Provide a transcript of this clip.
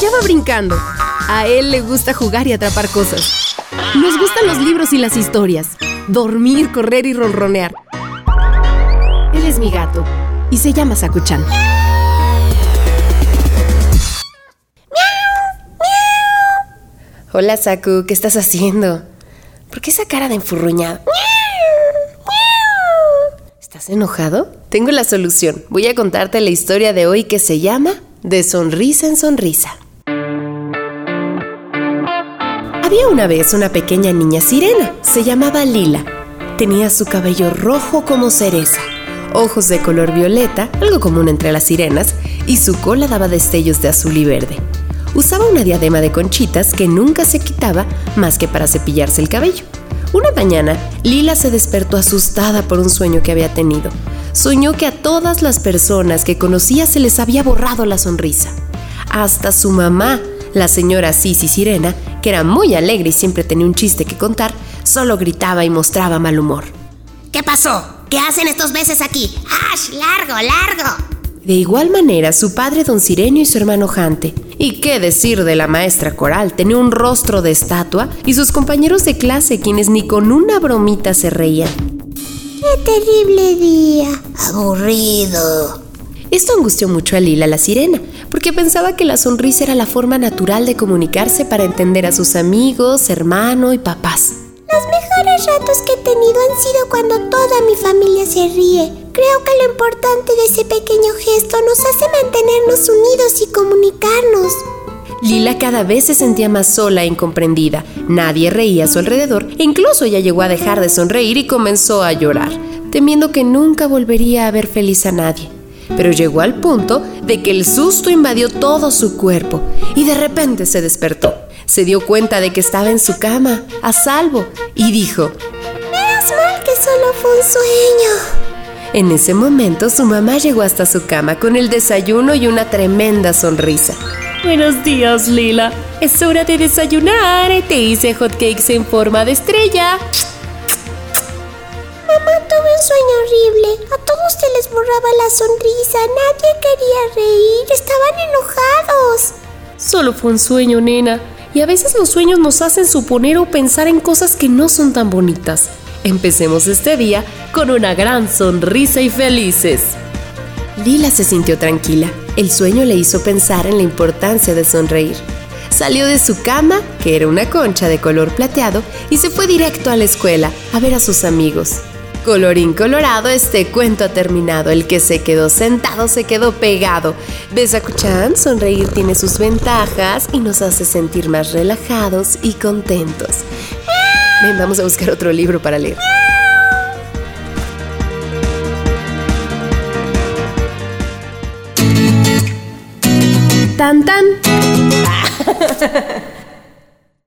Allá va brincando. A él le gusta jugar y atrapar cosas. Nos gustan los libros y las historias. Dormir, correr y ronronear. Él es mi gato y se llama Sakuchan. Hola Saku, ¿qué estás haciendo? ¿Por qué esa cara de enfurruñado? ¿Estás enojado? Tengo la solución. Voy a contarte la historia de hoy que se llama De sonrisa en sonrisa. Había una vez una pequeña niña sirena. Se llamaba Lila. Tenía su cabello rojo como cereza, ojos de color violeta, algo común entre las sirenas, y su cola daba destellos de azul y verde. Usaba una diadema de conchitas que nunca se quitaba más que para cepillarse el cabello. Una mañana, Lila se despertó asustada por un sueño que había tenido. Soñó que a todas las personas que conocía se les había borrado la sonrisa. Hasta su mamá, la señora Sisi Sirena, que era muy alegre y siempre tenía un chiste que contar, solo gritaba y mostraba mal humor. ¿Qué pasó? ¿Qué hacen estos meses aquí? ¡Ash! ¡Largo, largo! De igual manera, su padre don Sirenio y su hermano Jante. Y qué decir de la maestra coral, tenía un rostro de estatua y sus compañeros de clase quienes ni con una bromita se reían. ¡Qué terrible día! Aburrido. Esto angustió mucho a Lila la sirena, porque pensaba que la sonrisa era la forma natural de comunicarse para entender a sus amigos, hermano y papás. Los mejores ratos que he tenido han sido cuando toda mi familia se ríe. Creo que lo importante de ese pequeño gesto nos hace mantenernos unidos y comunicarnos. Lila cada vez se sentía más sola e incomprendida. Nadie reía a su alrededor e incluso ella llegó a dejar de sonreír y comenzó a llorar, temiendo que nunca volvería a ver feliz a nadie. Pero llegó al punto de que el susto invadió todo su cuerpo y de repente se despertó. Se dio cuenta de que estaba en su cama, a salvo, y dijo, Menos mal que solo fue un sueño. En ese momento su mamá llegó hasta su cama con el desayuno y una tremenda sonrisa. Buenos días, Lila. Es hora de desayunar. Te hice hotcakes en forma de estrella. Mamá, tuve un sueño horrible. Borraba la sonrisa. Nadie quería reír. Estaban enojados. Solo fue un sueño, nena. Y a veces los sueños nos hacen suponer o pensar en cosas que no son tan bonitas. Empecemos este día con una gran sonrisa y felices. Lila se sintió tranquila. El sueño le hizo pensar en la importancia de sonreír. Salió de su cama, que era una concha de color plateado, y se fue directo a la escuela a ver a sus amigos. Colorín colorado, este cuento ha terminado. El que se quedó sentado se quedó pegado. ¿Ves a Kuchan? Sonreír tiene sus ventajas y nos hace sentir más relajados y contentos. Ven, vamos a buscar otro libro para leer. Tan tan.